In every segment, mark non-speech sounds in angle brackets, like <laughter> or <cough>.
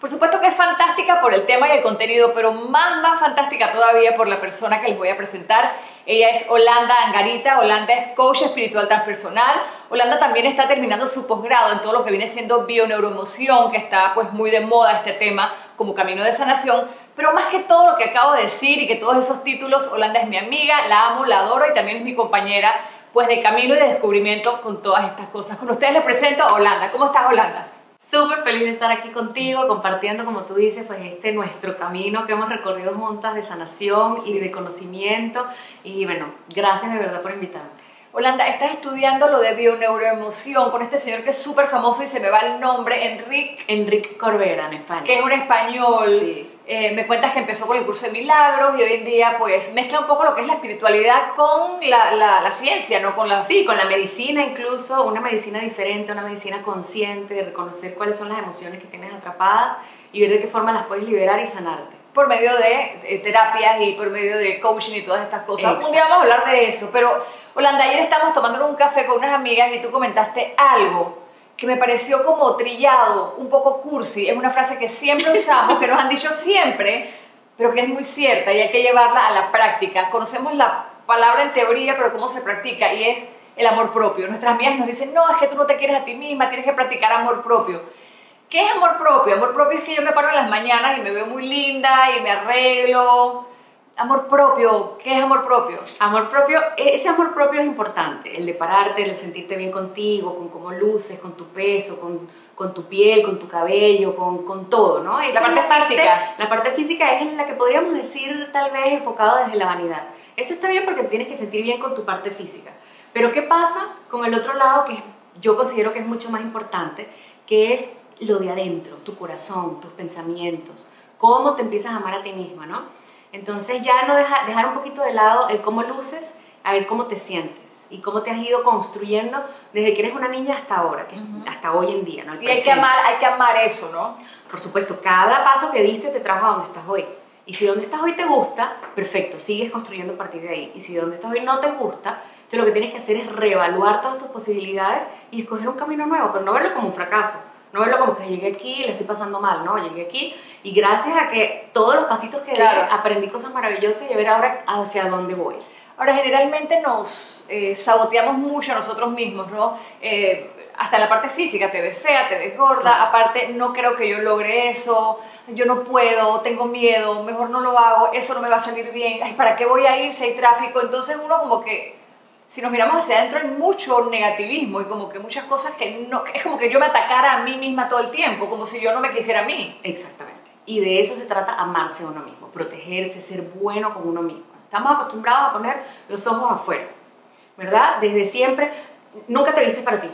Por supuesto que es fantástica por el tema y el contenido, pero más, más fantástica todavía por la persona que les voy a presentar ella es Holanda Angarita, Holanda es coach espiritual transpersonal. Holanda también está terminando su posgrado en todo lo que viene siendo bioneuroemoción, que está pues muy de moda este tema como camino de sanación. Pero más que todo lo que acabo de decir y que todos esos títulos, Holanda es mi amiga, la amo, la adoro y también es mi compañera pues de camino y de descubrimiento con todas estas cosas. Con ustedes les presento a Holanda. ¿Cómo estás Holanda? Súper feliz de estar aquí contigo, compartiendo, como tú dices, pues este nuestro camino que hemos recorrido juntas de sanación y de conocimiento. Y bueno, gracias de verdad por invitarme. Holanda, estás estudiando lo de bioneuroemoción con este señor que es súper famoso y se me va el nombre, Enrique. Enrique Corbera, en España. Que es un español. Sí. Eh, me cuentas que empezó con el curso de milagros y hoy en día pues mezcla un poco lo que es la espiritualidad con la, la, ciencia, ¿no? Con la... Sí, con la medicina incluso, una medicina diferente, una medicina consciente, de reconocer cuáles son las emociones que tienes atrapadas y ver de qué forma las puedes liberar y sanarte. Por medio de eh, terapias y por medio de coaching y todas estas cosas. Un día vamos a hablar de eso, pero Holanda, ayer estamos tomando un café con unas amigas y tú comentaste algo que me pareció como trillado, un poco cursi, es una frase que siempre usamos, que nos han dicho siempre, pero que es muy cierta y hay que llevarla a la práctica. Conocemos la palabra en teoría, pero cómo se practica y es el amor propio. Nuestras amigas nos dicen, no, es que tú no te quieres a ti misma, tienes que practicar amor propio. ¿Qué es amor propio? Amor propio es que yo me paro en las mañanas y me veo muy linda y me arreglo, Amor propio, ¿qué es amor propio? Amor propio, ese amor propio es importante, el de pararte, el de sentirte bien contigo, con cómo luces, con tu peso, con, con tu piel, con tu cabello, con, con todo, ¿no? la parte física. la parte física es en la que podríamos decir tal vez enfocado desde la vanidad. Eso está bien porque tienes que sentir bien con tu parte física. Pero ¿qué pasa con el otro lado que yo considero que es mucho más importante, que es lo de adentro, tu corazón, tus pensamientos, cómo te empiezas a amar a ti misma, ¿no? Entonces ya no deja, dejar un poquito de lado el cómo luces, a ver cómo te sientes y cómo te has ido construyendo desde que eres una niña hasta ahora, que hasta hoy en día. ¿no? y hay que, amar, hay que amar eso, ¿no? Por supuesto, cada paso que diste te trajo a donde estás hoy. Y si donde estás hoy te gusta, perfecto, sigues construyendo a partir de ahí. Y si donde estás hoy no te gusta, entonces lo que tienes que hacer es reevaluar todas tus posibilidades y escoger un camino nuevo, pero no verlo como un fracaso, no verlo como que llegué aquí y le estoy pasando mal, no, llegué aquí y gracias a que todos los pasitos que di aprendí cosas maravillosas y a ver ahora hacia dónde voy. Ahora, generalmente nos eh, saboteamos mucho a nosotros mismos, ¿no? Eh, hasta la parte física, te ves fea, te ves gorda, aparte no creo que yo logre eso, yo no puedo, tengo miedo, mejor no lo hago, eso no me va a salir bien, Ay, ¿para qué voy a ir si hay tráfico? Entonces uno como que si nos miramos hacia adentro hay mucho negativismo y como que muchas cosas que no, es como que yo me atacara a mí misma todo el tiempo, como si yo no me quisiera a mí. Exactamente. Y de eso se trata amarse a uno mismo, protegerse, ser bueno con uno mismo. Estamos acostumbrados a poner los ojos afuera, ¿verdad? Desde siempre, nunca te vistes para ti.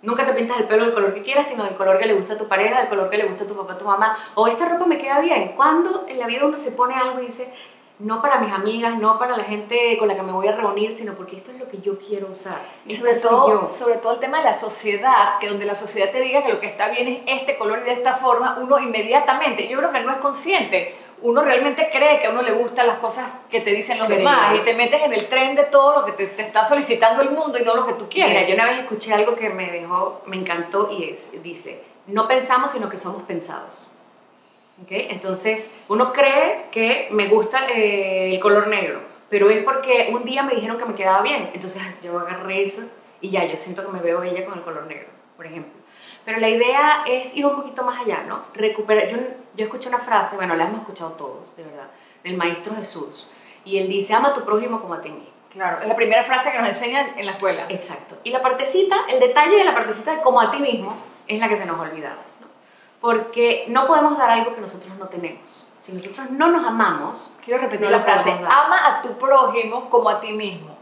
Nunca te pintas el pelo del color que quieras, sino del color que le gusta a tu pareja, del color que le gusta a tu papá, a tu mamá. O esta ropa me queda bien. Cuando en la vida uno se pone algo y dice, no para mis amigas, no para la gente con la que me voy a reunir, sino porque esto es lo que yo quiero usar. Y sobre todo, sobre todo el tema de la sociedad, que donde la sociedad te diga que lo que está bien es este color y de esta forma, uno inmediatamente, yo creo que no es consciente, uno realmente cree que a uno le gustan las cosas que te dicen los demás y te metes en el tren de todo lo que te, te, está solicitando el mundo y no lo que tú quieres. Mira, yo una vez escuché algo que me dejó, me encantó y es, dice, no pensamos sino que somos pensados. Entonces, uno cree que me gusta eh, el color negro, pero es porque un día me dijeron que me quedaba bien. Entonces, yo agarré eso y ya, yo siento que me veo bella con el color negro, por ejemplo. Pero la idea es ir un poquito más allá, ¿no? Recuperar. Yo, yo escuché una frase, bueno, la hemos escuchado todos, de verdad, del Maestro Jesús. Y él dice: Ama a tu prójimo como a ti mismo. Claro, es la primera frase que nos enseñan en la escuela. Exacto. Y la partecita, el detalle de la partecita de como a ti mismo, es la que se nos ha olvidado porque no podemos dar algo que nosotros no tenemos. Si nosotros no nos amamos, quiero repetir la frase, ama a tu prójimo como a ti mismo.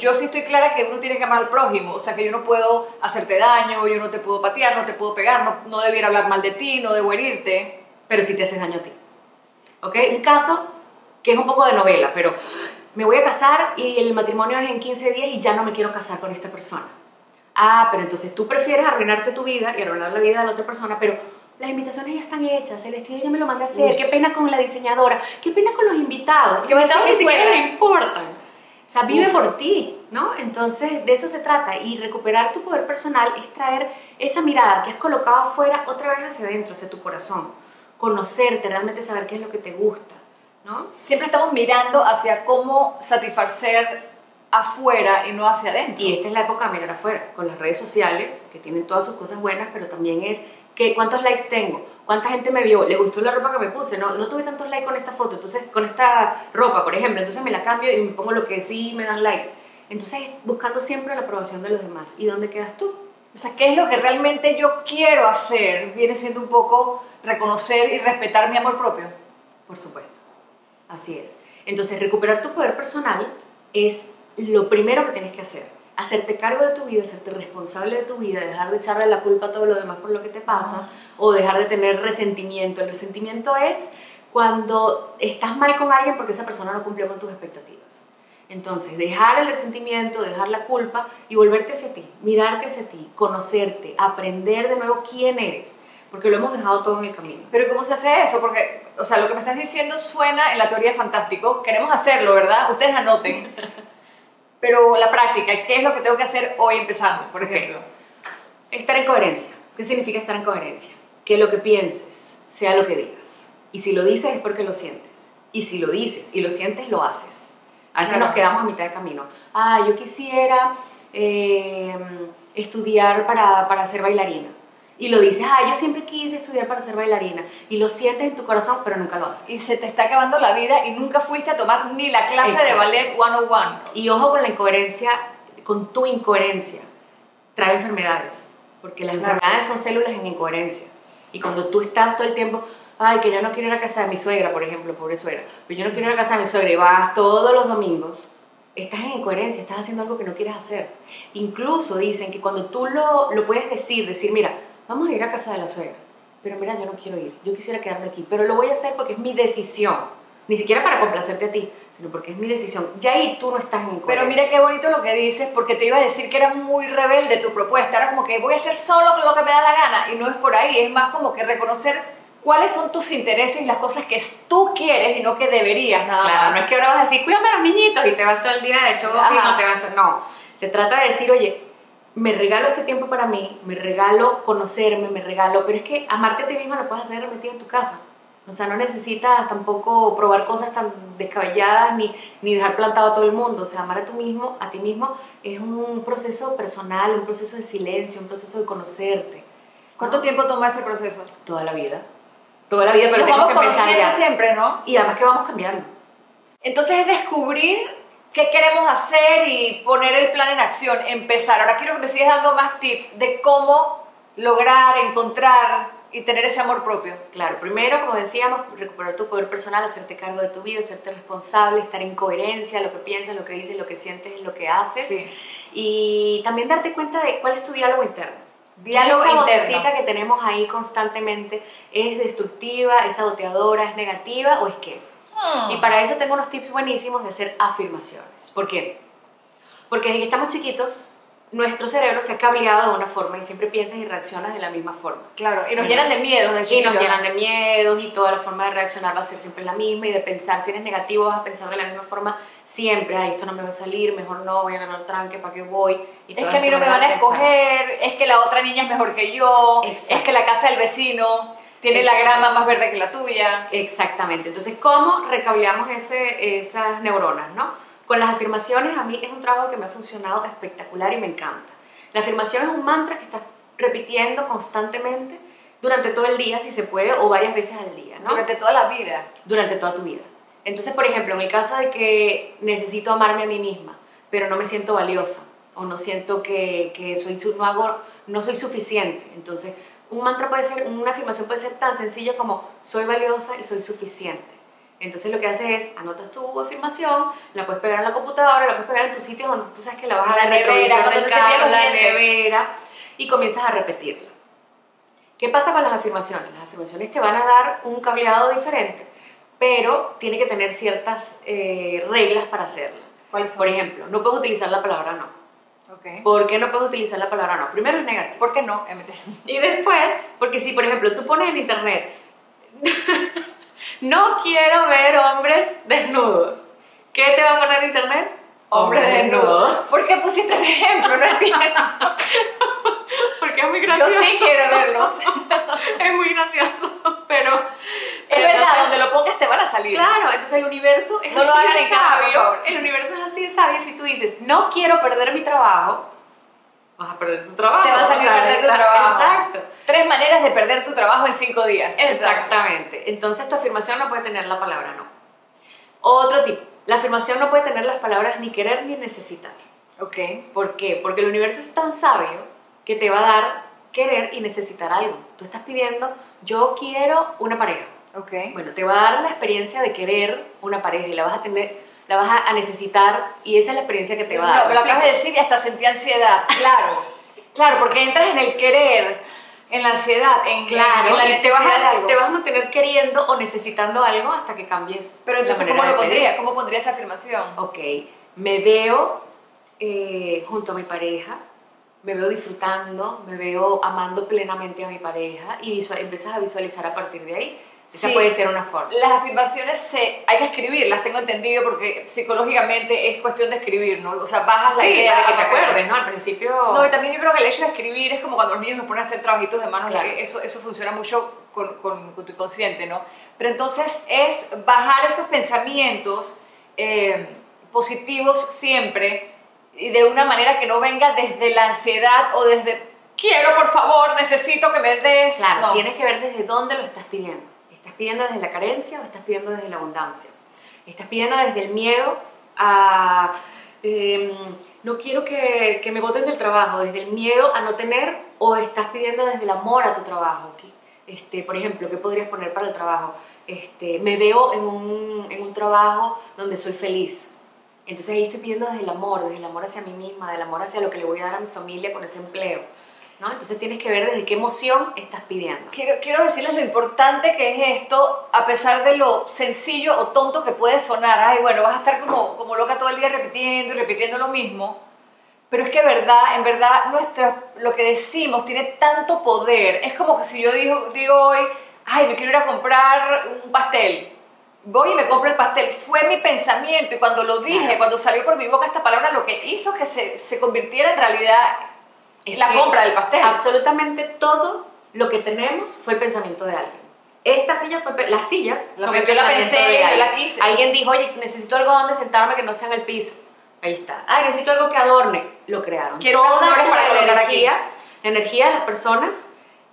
Yo sí estoy clara que uno tiene que amar al prójimo, o sea que yo no puedo hacerte daño, yo no te puedo patear, no te puedo pegar, no, no debiera hablar mal de ti, no debo herirte. Pero si te haces daño a ti. ¿Ok? Un caso que es un poco de novela, pero me voy a casar y el matrimonio es en 15 días y ya no me quiero casar con esta persona. Ah, pero entonces tú prefieres arruinarte tu vida y arruinar la vida de la otra persona, pero las invitaciones ya están hechas, el vestido ya me lo mandé a hacer, qué pena con la diseñadora, qué pena con los invitados, los invitados ni siquiera le importan. O sea, vive por ti, ¿no? Entonces, de eso se trata. Y recuperar tu poder personal es traer esa mirada que has colocado afuera otra vez hacia adentro, hacia tu corazón. Conocerte, realmente saber qué es lo que te gusta, ¿no? Siempre estamos mirando hacia cómo satisfacer afuera y no hacia adentro. Y esta es la época de mirar afuera, con las redes sociales, que tienen todas sus cosas buenas, pero también es que cuántos likes tengo, cuánta gente me vio, le gustó la ropa que me puse, no, no tuve tantos likes con esta foto, entonces con esta ropa, por ejemplo, entonces me la cambio y me pongo lo que sí me dan likes. Entonces, buscando siempre la aprobación de los demás. ¿Y dónde quedas tú? O sea, ¿qué es lo que realmente yo quiero hacer? Viene siendo un poco reconocer y respetar mi amor propio. Por supuesto. Así es. Entonces, recuperar tu poder personal es lo primero que tienes que hacer. Hacerte cargo de tu vida, hacerte responsable de tu vida, dejar de echarle la culpa a todo lo demás por lo que te pasa o dejar de tener resentimiento. El resentimiento es cuando estás mal con alguien porque esa persona no cumplió con tus expectativas. Entonces, dejar el resentimiento, dejar la culpa y volverte hacia ti, mirarte hacia ti, conocerte, aprender de nuevo quién eres, porque lo hemos dejado todo en el camino. Pero ¿cómo se hace eso? Porque, o sea, lo que me estás diciendo suena en la teoría fantástico, queremos hacerlo, ¿verdad? Ustedes anoten. <laughs> Pero la práctica, ¿qué es lo que tengo que hacer hoy empezando, por ejemplo? Estar en coherencia. ¿Qué significa estar en coherencia? Que lo que pienses sea lo que digas. Y si lo dices es porque lo sientes. Y si lo dices y lo sientes, lo haces. A veces nos quedamos a mitad de camino. Ah, yo quisiera eh, estudiar para, para ser bailarina y lo dices, ah, yo siempre quise estudiar para ser bailarina, y lo sientes en tu corazón, pero nunca lo haces. Y se te está acabando la vida y nunca fuiste a tomar ni la clase de ballet 101. Y ojo con la incoherencia, con tu incoherencia, trae enfermedades, porque las enfermedades son células en incoherencia. Y cuando tú estás todo el tiempo, ay, que yo no quiero ir a casa de mi suegra, por ejemplo, pobre suegra, pero yo no quiero ir a casa de mi suegra y vas todos los domingos, estás en incoherencia, estás haciendo algo que no quieres hacer. Incluso dicen que cuando tú lo, lo puedes decir, decir, mira, vamos a ir a casa de la suegra, pero mira, yo no quiero ir, yo quisiera quedarme aquí, pero lo voy a hacer porque es mi decisión, ni siquiera para complacerte a ti, sino porque es mi decisión. Ya ahí tú no estás en Pero mira qué bonito lo que dices, porque te iba a decir que era muy rebelde tu propuesta, era como que voy a hacer solo lo que me da la gana, y no es por ahí, es más como que reconocer cuáles son tus intereses y las cosas que tú quieres y no que deberías nada claro, no es que ahora vas a decir, cuídame a los niñitos y te vas todo el día de hecho y no te vas no, se trata de decir, oye, me regalo este tiempo para mí, me regalo conocerme, me regalo, pero es que amarte a ti misma lo puedes hacer metido en tu casa. O sea, no necesitas tampoco probar cosas tan descabelladas ni, ni dejar plantado a todo el mundo. O sea, amar a, tú mismo, a ti mismo es un proceso personal, un proceso de silencio, un proceso de conocerte. ¿Cuánto tiempo toma ese proceso? Toda la vida. Toda la vida, pero tenemos que empezar ya. siempre, ¿no? Y además que vamos cambiando. Entonces es descubrir qué queremos hacer y poner el plan en acción, empezar. Ahora quiero que me sigas dando más tips de cómo lograr, encontrar y tener ese amor propio. Claro, primero, como decíamos, recuperar tu poder personal, hacerte cargo de tu vida, hacerte responsable, estar en coherencia, lo que piensas, lo que dices, lo que sientes, lo que haces. Y también darte cuenta de cuál es tu diálogo interno. Diálogo esa que tenemos ahí constantemente es destructiva, es saboteadora, es negativa o es qué? Y para eso tengo unos tips buenísimos de hacer afirmaciones. ¿Por qué? Porque desde que estamos chiquitos, nuestro cerebro se ha cableado de una forma y siempre piensas y reaccionas de la misma forma. Claro, y nos llenan de miedos. De y nos llenan de miedos y toda la forma de reaccionar va a ser siempre la misma y de pensar, si eres negativo vas a pensar de la misma forma siempre, ay, esto no me va a salir, mejor no, voy a ganar tranque, ¿para qué voy? Y es que a mí no me van a escoger, es que la otra niña es mejor que yo, es que la casa del vecino tiene la grama más verde que la tuya. Exactamente. Entonces, ¿cómo recableamos ese, esas neuronas, no? Con las afirmaciones, a mí es un trabajo que me ha funcionado espectacular y me encanta. La afirmación es un mantra que estás repitiendo constantemente durante todo el día, si se puede, o varias veces al día, ¿no? Durante toda la vida. Durante toda tu vida. Entonces, por ejemplo, en el caso de que necesito amarme a mí misma, pero no me siento valiosa, o no siento que, que soy, no, hago, no soy suficiente, entonces un mantra puede ser, una afirmación puede ser tan sencilla como soy valiosa y soy suficiente. Entonces lo que haces es, anotas tu afirmación, la puedes pegar en la computadora, la puedes pegar en tu sitio donde tú sabes que la vas a la retrovisor del carro, la nevera, y comienzas a repetirla. ¿Qué pasa con las afirmaciones? Las afirmaciones te van a dar un cableado diferente, pero tiene que tener ciertas eh, reglas para hacerlo. Por ejemplo, no puedes utilizar la palabra no. Ok. ¿Por qué no puedes utilizar la palabra no? Primero es negativo. ¿Por qué no? MT. Y después, porque si por ejemplo tú pones en internet, <laughs> no quiero ver hombres desnudos, ¿qué te va a poner en internet? Hombre desnudo. ¿Por qué pusiste ese ejemplo? No entiendo. <laughs> Porque es muy Yo gracioso. sí quiero verlos. <laughs> es muy gracioso, pero... Es verdad, donde lo pongas te a salir. Claro, entonces el universo es No lo así hagan de en casa, por sabio. favor. El universo es así de sabio. Si tú dices, no quiero perder mi trabajo, vas a perder tu trabajo. Te va a salir sea, perder tu trabajo. Exacto. Tres maneras de perder tu trabajo en cinco días. Exactamente. Entonces tu afirmación no puede tener la palabra no. Otro tipo. La afirmación no puede tener las palabras ni querer ni necesitar. Ok. ¿Por qué? Porque el universo es tan sabio que te va a dar querer y necesitar algo. Tú estás pidiendo, yo quiero una pareja. Ok. Bueno, te va a dar la experiencia de querer una pareja y la vas a tener, la vas a- necesitar y esa es la experiencia que te va a dar. No, lo acabas de decir y hasta sentí ansiedad. Claro. Claro, porque entras en el querer, en la ansiedad, en, Claro, en la y te vas, a, algo. te vas a mantener queriendo o necesitando algo hasta que cambies. Pero entonces, ¿cómo lo pondría? ¿Cómo pondría esa afirmación? Ok, me veo eh, junto a mi pareja, me veo disfrutando, me veo amando plenamente a mi pareja y visual- empiezas a visualizar a partir de ahí. Esa Sí. puede ser una forma. Las afirmaciones se, hay que escribirlas, tengo entendido, porque psicológicamente es cuestión de escribir, ¿no? O sea, bajas la Sí, idea. para que te acuerdes, ¿no? Al principio... No, y también yo creo que el hecho de escribir es como cuando los niños nos ponen a hacer trabajitos de manos, Claro. eso, eso funciona mucho con, con, con tu inconsciente, ¿no? Pero entonces es bajar esos pensamientos eh, positivos siempre y de una manera que no venga desde la ansiedad o desde quiero, por favor, necesito que me des. Claro, No. tienes que ver desde dónde lo estás pidiendo. ¿Estás pidiendo desde la carencia o estás pidiendo desde la abundancia? ¿Estás pidiendo desde el miedo a... em, no quiero que, que me voten del trabajo, desde el miedo a no tener o estás pidiendo desde el amor a tu trabajo? ¿Qué- Este, por ejemplo, ¿qué podrías poner para el trabajo? Este, me veo en un, en un trabajo donde soy feliz. Entonces ahí estoy pidiendo desde el amor, desde el amor hacia mí misma, del amor hacia lo que le voy a dar a mi familia con ese empleo. ¿No? Entonces tienes que ver desde qué emoción estás pidiendo. Quiero, quiero decirles lo importante que es esto, a pesar de lo sencillo o tonto que puede sonar. Ay, bueno, vas a estar como, como loca todo el día repitiendo y repitiendo lo mismo. Pero es que verdad, en verdad, nuestra, lo que decimos tiene tanto poder. Es como que si yo digo, digo hoy, ay, me quiero ir a comprar un pastel. Voy y me compro el pastel. Fue mi pensamiento y cuando lo dije, cuando salió por mi boca esta palabra, lo que hizo que se, se convirtiera en realidad Es la que compra del pastel. Absolutamente todo lo que tenemos fue el pensamiento de alguien. Esta silla fue, las sillas que el yo la pensé, yo la quise. Alguien dijo, oye, necesito algo donde sentarme que no sea en el piso. Ahí está. Ah, necesito algo que adorne. Lo crearon. Quiero unas flores para la colocar aquí. energía, la energía de las personas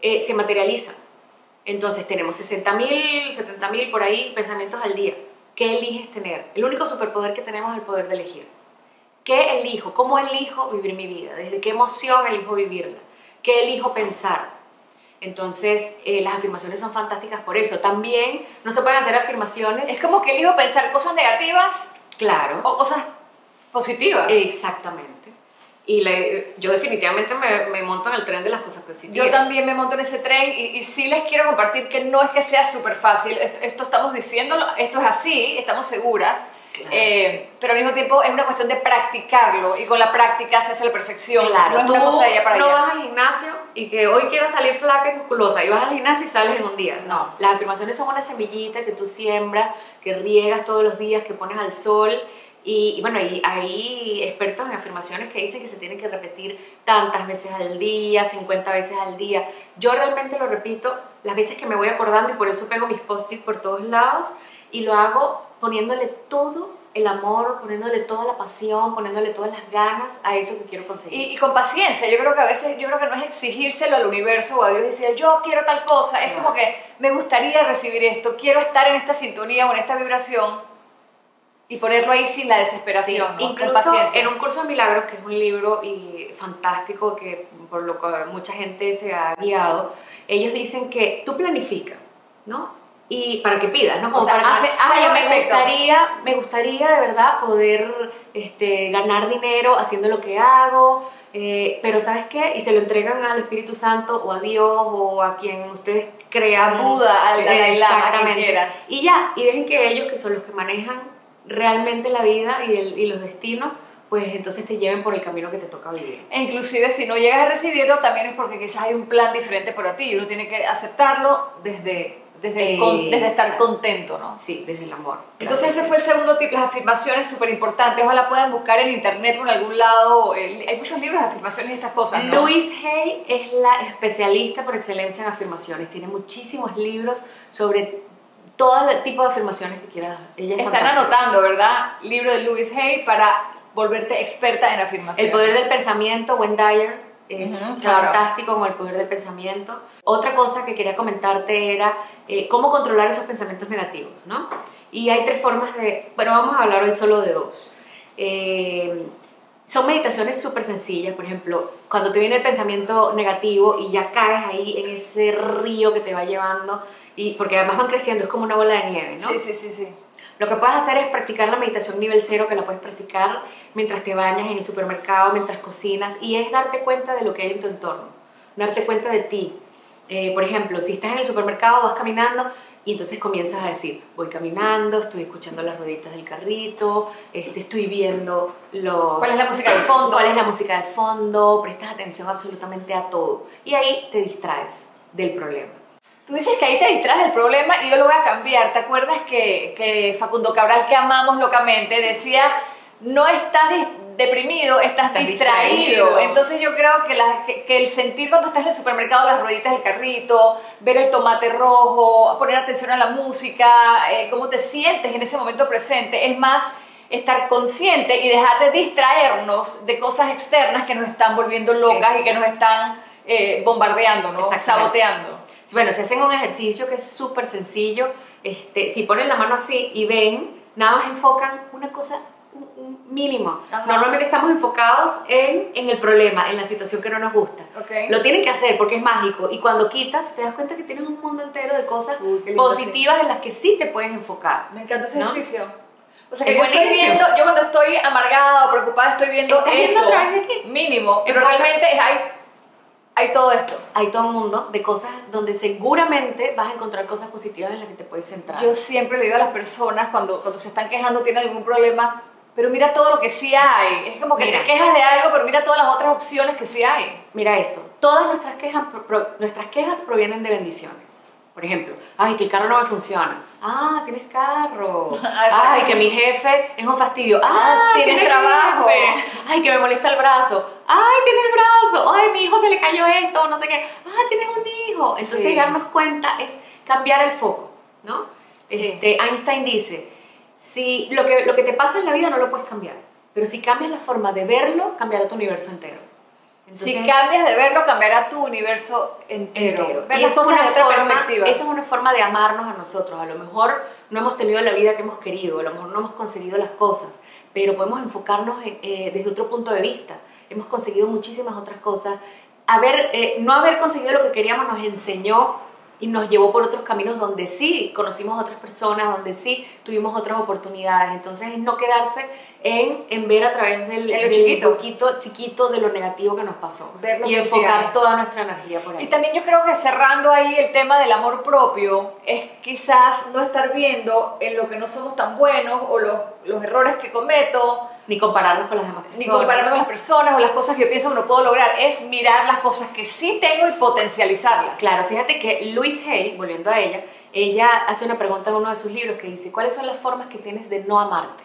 eh, se materializa. Entonces tenemos 60 mil, 70 mil por ahí pensamientos al día. ¿Qué eliges tener? El único superpoder que tenemos es el poder de elegir. ¿Qué elijo? ¿Cómo elijo vivir mi vida? ¿Desde qué emoción elijo vivirla? ¿Qué elijo pensar? Entonces, eh, las afirmaciones son fantásticas por eso. También no se pueden hacer afirmaciones. Es como que elijo pensar cosas negativas Claro. o cosas positivas. Exactamente. Y le- yo definitivamente me, me monto en el tren de las cosas positivas. Yo también me monto en ese tren y, y sí les quiero compartir que no es que sea súper fácil, esto, esto estamos diciéndolo, esto es así, estamos seguras, Claro. eh, pero al mismo tiempo es una cuestión de practicarlo y con la práctica se hace la perfección. Claro, no tú para no allá. vas al gimnasio y que hoy quiero salir flaca y musculosa y vas al gimnasio y sales en un día. No, las afirmaciones son una semillita que tú siembras, que riegas todos los días, que pones al sol. Y, y bueno, y hay expertos en afirmaciones que dicen que se tienen que repetir tantas veces al día, 50 veces al día. Yo realmente lo repito las veces que me voy acordando y por eso pego mis post-its por todos lados y lo hago poniéndole todo el amor, poniéndole toda la pasión, poniéndole todas las ganas a eso que quiero conseguir. Y, y con paciencia, yo creo que a veces, yo creo que no es exigírselo al universo o a Dios y decir, yo quiero tal cosa, es como que me gustaría recibir esto, quiero estar en esta sintonía o en esta vibración y ponerlo ahí sin la desesperación, Sí, ¿no? Incluso en un curso de milagros, que es un libro y fantástico que por lo que mucha gente se ha guiado, ellos dicen que tú planifica, ¿no? Y para que pidas, ¿no? O sea, para hace- que, hace "Oye, lo me perfecto". gustaría, me gustaría de verdad poder este, ganar dinero haciendo lo que hago, eh, pero ¿sabes qué? Y se lo entregan al Espíritu Santo o a Dios o a quien ustedes crean. A Buda, al Dalai Lama, Exactamente. Y ya, y dejen que ellos, que son los que manejan realmente la vida y, el- y los destinos, pues entonces te lleven por el camino que te toca vivir. E inclusive si no llegas a recibirlo también es porque quizás hay un plan diferente para ti y uno tiene que aceptarlo desde, desde, el con- desde estar contento, ¿no? Sí, desde el amor. Entonces ese fue el segundo tip, las afirmaciones súper importantes. Ojalá puedan buscar en internet o en algún lado. eh, hay muchos libros de afirmaciones y estas cosas, ¿no? Louise Hay es la especialista por excelencia en afirmaciones. Tiene muchísimos libros sobre todo el tipo de afirmaciones que quieras. Ella es Están fantástica. anotando, ¿verdad? Libro de Louise Hay para volverte experta en afirmaciones. El poder del pensamiento, Wendy Dyer, es Ujú, claro. fantástico con el poder del pensamiento. Otra cosa que quería comentarte era eh, cómo controlar esos pensamientos negativos, ¿no? Y hay tres formas de... Bueno, vamos a hablar hoy solo de dos. Eh, son meditaciones súper sencillas, por ejemplo, cuando te viene el pensamiento negativo y ya caes ahí en ese río que te va llevando, y porque además van creciendo, es como una bola de nieve, ¿no? Sí, sí, sí, sí. Lo que puedes hacer es practicar la meditación nivel cero, que la puedes practicar mientras te bañas en el supermercado, mientras cocinas, y es darte cuenta de lo que hay en tu entorno, darte cuenta de ti. Eh, por ejemplo, si estás en el supermercado, vas caminando y entonces comienzas a decir, voy caminando, estoy escuchando las rueditas del carrito, este, estoy viendo los... ¿Cuál es la música de fondo? ¿Cuál es la música de fondo? Prestas atención absolutamente a todo. Y ahí te distraes del problema. Tú dices que ahí te distraes del problema y yo lo voy a cambiar. ¿Te acuerdas que, que Facundo Cabral, que amamos locamente, decía, no estás deprimido, estás, Estás distraído. distraído. Entonces yo creo que, la- que- que el sentir cuando estás en el supermercado las rueditas del carrito, ver el tomate rojo, poner atención a la música, eh, cómo te sientes en ese momento presente, es más estar consciente y dejar de distraernos de cosas externas que nos están volviendo locas y que nos están eh, bombardeando, ¿no? Saboteando. Bueno, si hacen un ejercicio que es súper sencillo, este, si ponen la mano así y ven, nada más enfocan una cosa mínimo. Ajá. Normalmente estamos enfocados en, en el problema, en la situación que no nos gusta. Ok. Lo tienen que hacer porque es mágico y cuando quitas te das cuenta que tienes un mundo entero de cosas Uy, qué positivas en las que sí te puedes enfocar. Me encanta ese ¿No? ejercicio. O sea, que yo estoy viendo, yo cuando estoy amargada o preocupada estoy viendo Estás viendo esto, a través de ti. mínimo, pero realmente es- hay, hay todo esto. Hay todo un mundo de cosas donde seguramente vas a encontrar cosas positivas en las que te puedes centrar. Yo siempre le digo a las personas cuando, cuando se están quejando, tienen algún problema, pero mira todo lo que sí hay. Es como que Mira. te quejas de algo, pero mira todas las otras opciones que sí hay. Mira esto, todas nuestras quejas, pro- nuestras quejas provienen de bendiciones. Por ejemplo, ay, que el carro no me funciona. Ah, tienes carro. <laughs> Ay, que mi jefe es un fastidio. Ah, Ah, tienes tienes trabajo. jefe. Ay, que me molesta el brazo. Ay, tienes el brazo. Ay, mi hijo se le cayó esto, no sé qué. Ah, tienes un hijo. Entonces, Sí. darnos cuenta es cambiar el foco, ¿no? Sí. Este, Einstein dice, si lo que, lo que te pasa en la vida no lo puedes cambiar, pero si cambias la forma de verlo, cambiará tu universo entero. Si cambias de verlo, cambiará tu universo entero. entero. Ver Y las cosas de otra forma, perspectiva. esa es una forma de amarnos a nosotros. A lo mejor no hemos tenido la vida que hemos querido, a lo mejor no hemos conseguido las cosas, pero podemos enfocarnos en- eh, desde otro punto de vista. Hemos conseguido muchísimas otras cosas. Haber, eh, no haber conseguido lo que queríamos nos enseñó y nos llevó por otros caminos donde sí conocimos a otras personas, donde sí tuvimos otras oportunidades. Entonces es no quedarse en, en ver a través del, del chiquito. poquito chiquito de lo negativo que nos pasó y enfocar toda nuestra energía por ahí. Y también yo creo que cerrando ahí el tema del amor propio, es quizás no estar viendo en lo que no somos tan buenos o los, los errores que cometo, ni compararnos con las demás personas. ni compararme con las personas o las cosas que yo pienso que no puedo lograr, es mirar las cosas que sí tengo y potencializarlas. Claro, fíjate que Louise Hay, volviendo a ella, ella hace una pregunta en uno de sus libros que dice, ¿cuáles son las formas que tienes de no amarte?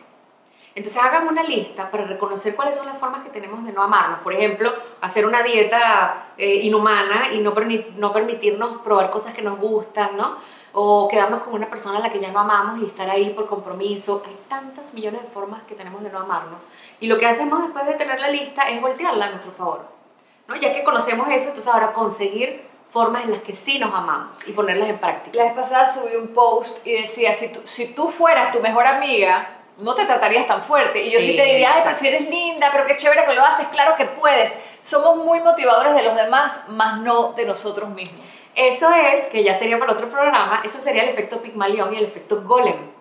Entonces hagan una lista para reconocer cuáles son las formas que tenemos de no amarnos. Por ejemplo, hacer una dieta eh, inhumana y no, no permitirnos probar cosas que nos gustan, ¿no? O quedarnos con una persona a la que ya no amamos y estar ahí por compromiso. Hay tantas millones de formas que tenemos de no amarnos. Y lo que hacemos después de tener la lista es voltearla a nuestro favor. ¿no? Ya que conocemos eso, entonces ahora conseguir formas en las que sí nos amamos y ponerlas en práctica. La vez pasada subí un post y decía, si tú, si tú fueras tu mejor amiga, no te tratarías tan fuerte. Y yo sí te diría, ay, pero si eres linda, pero qué chévere que lo haces, claro que puedes. Somos muy motivadores de los demás, más no de nosotros mismos. Eso es, que ya sería para otro programa, eso sería el efecto Pigmalión y el efecto Golem.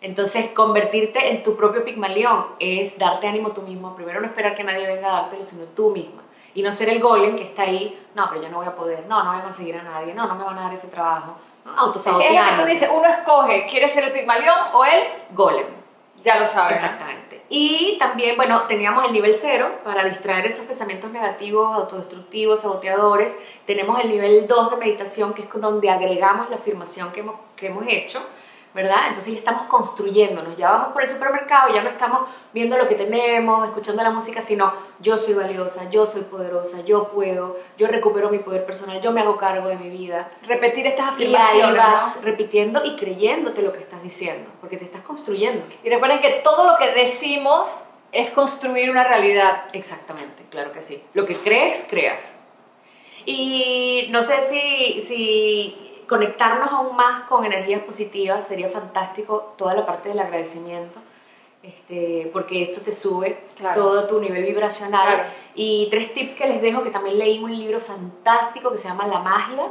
Entonces, convertirte en tu propio Pigmalión es darte ánimo tú mismo. Primero, no esperar que nadie venga a dártelo, sino tú misma. Y no ser el golem que está ahí, no, pero yo no voy a poder, no, no voy a conseguir a nadie, no, no me van a dar ese trabajo. ¿no? Es lo que tú dices, uno escoge, ¿quiere ser el Pigmalión o el golem? Ya lo sabes. Exactamente. Y también, bueno, teníamos el nivel cero para distraer esos pensamientos negativos, autodestructivos, saboteadores. Tenemos el nivel 2 de meditación, que es donde agregamos la afirmación que hemos, que hemos hecho ¿verdad? Entonces ya estamos construyéndonos, ya vamos por el supermercado, ya no estamos viendo lo que tenemos, escuchando la música, sino yo soy valiosa, yo soy poderosa, yo puedo, yo recupero mi poder personal, yo me hago cargo de mi vida. Repetir estas afirmaciones. Y vas repitiendo y creyéndote lo que estás diciendo, porque te estás construyendo. Y recuerden que todo lo que decimos es construir una realidad. Exactamente, claro que sí. Lo que crees, creas. Y no sé si, si conectarnos aún más con energías positivas sería fantástico, toda la parte del agradecimiento, este, porque esto te sube todo tu nivel vibracional. Y tres tips que les dejo, que también leí un libro fantástico que se llama La magia.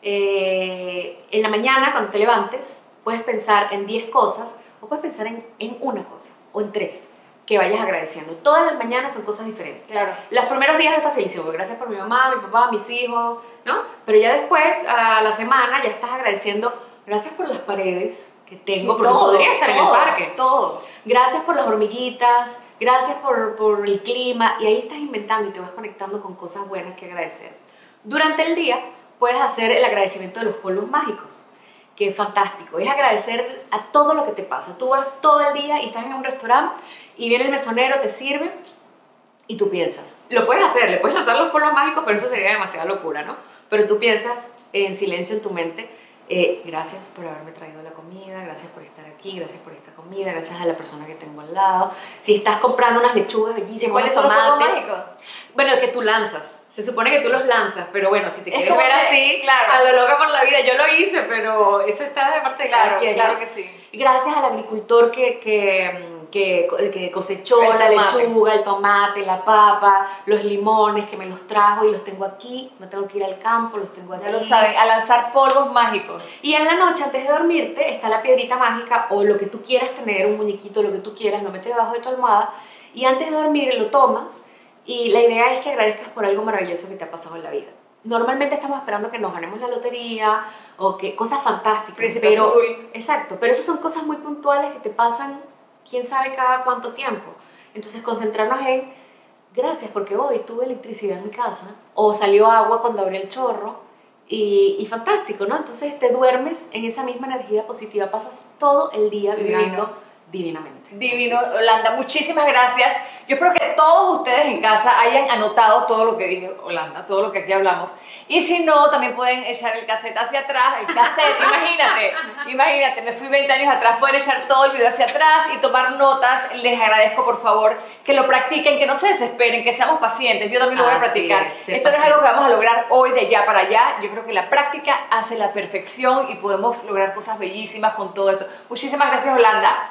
Eh, en la mañana, cuando te levantes, puedes pensar en 10 cosas o puedes pensar en, en una cosa o en tres que vayas agradeciendo. Todas las mañanas son cosas diferentes. Claro. Los primeros días es facilísimo, gracias por mi mamá, mi papá, mis hijos, ¿no? Pero ya después, a la semana, ya estás agradeciendo, gracias por las paredes que tengo, porque podría estar en el parque. Todo. Gracias por las hormiguitas, gracias por, por el clima, y ahí estás inventando y te vas conectando con cosas buenas que agradecer. Durante el día puedes hacer el agradecimiento de los polvos mágicos que es fantástico, es agradecer a todo lo que te pasa. Tú vas todo el día y estás en un restaurante y viene el mesonero, te sirve y tú piensas. Lo puedes hacer, le puedes lanzar los polvos mágicos, pero eso sería demasiada locura, ¿no? Pero tú piensas en silencio en tu mente, eh, gracias por haberme traído la comida, gracias por estar aquí, gracias por esta comida, gracias a la persona que tengo al lado. Si estás comprando unas lechugas bellísimas, ¿cuáles son los polvos mágicos? Bueno, que tú lanzas. Se supone que tú los lanzas, pero bueno, si te quieres ver así, claro. a lo loca por la vida, yo lo hice, pero eso está de parte de claro, Claro que sí. Gracias al agricultor que, que que, que cosechó la lechuga, el tomate, la papa, los limones, que me los trajo y los tengo aquí, no tengo que ir al campo, los tengo aquí. Ya lo saben, a lanzar polvos mágicos. Y en la noche, antes de dormirte, está la piedrita mágica o lo que tú quieras tener, un muñequito, lo que tú quieras, lo metes debajo de tu almohada y antes de dormir lo tomas y la idea es que agradezcas por algo maravilloso que te ha pasado en la vida. Normalmente estamos esperando que nos ganemos la lotería o que cosas fantásticas. pero, Exacto, pero eso son cosas muy puntuales que te pasan quién sabe cada cuánto tiempo. Entonces concentrarnos en, gracias porque hoy tuve electricidad en mi casa, o salió agua cuando abrí el chorro, y, fantástico, ¿no? Entonces te duermes en esa misma energía positiva, pasas todo el día viviendo divinamente. Divino, Holanda, muchísimas gracias. Yo espero que todos ustedes en casa hayan anotado todo lo que dije, Holanda, todo lo que aquí hablamos. Y si no, también pueden echar el cassette hacia atrás, el cassette, imagínate, imagínate, me fui 20 años atrás, pueden echar todo el video hacia atrás y tomar notas. Les agradezco, por favor, que lo practiquen, que no se desesperen, que seamos pacientes. Yo también lo voy a practicar. Esto no es algo que vamos a lograr hoy de allá para allá. Yo creo que la práctica hace la perfección y podemos lograr cosas bellísimas con todo esto. Muchísimas gracias, Holanda.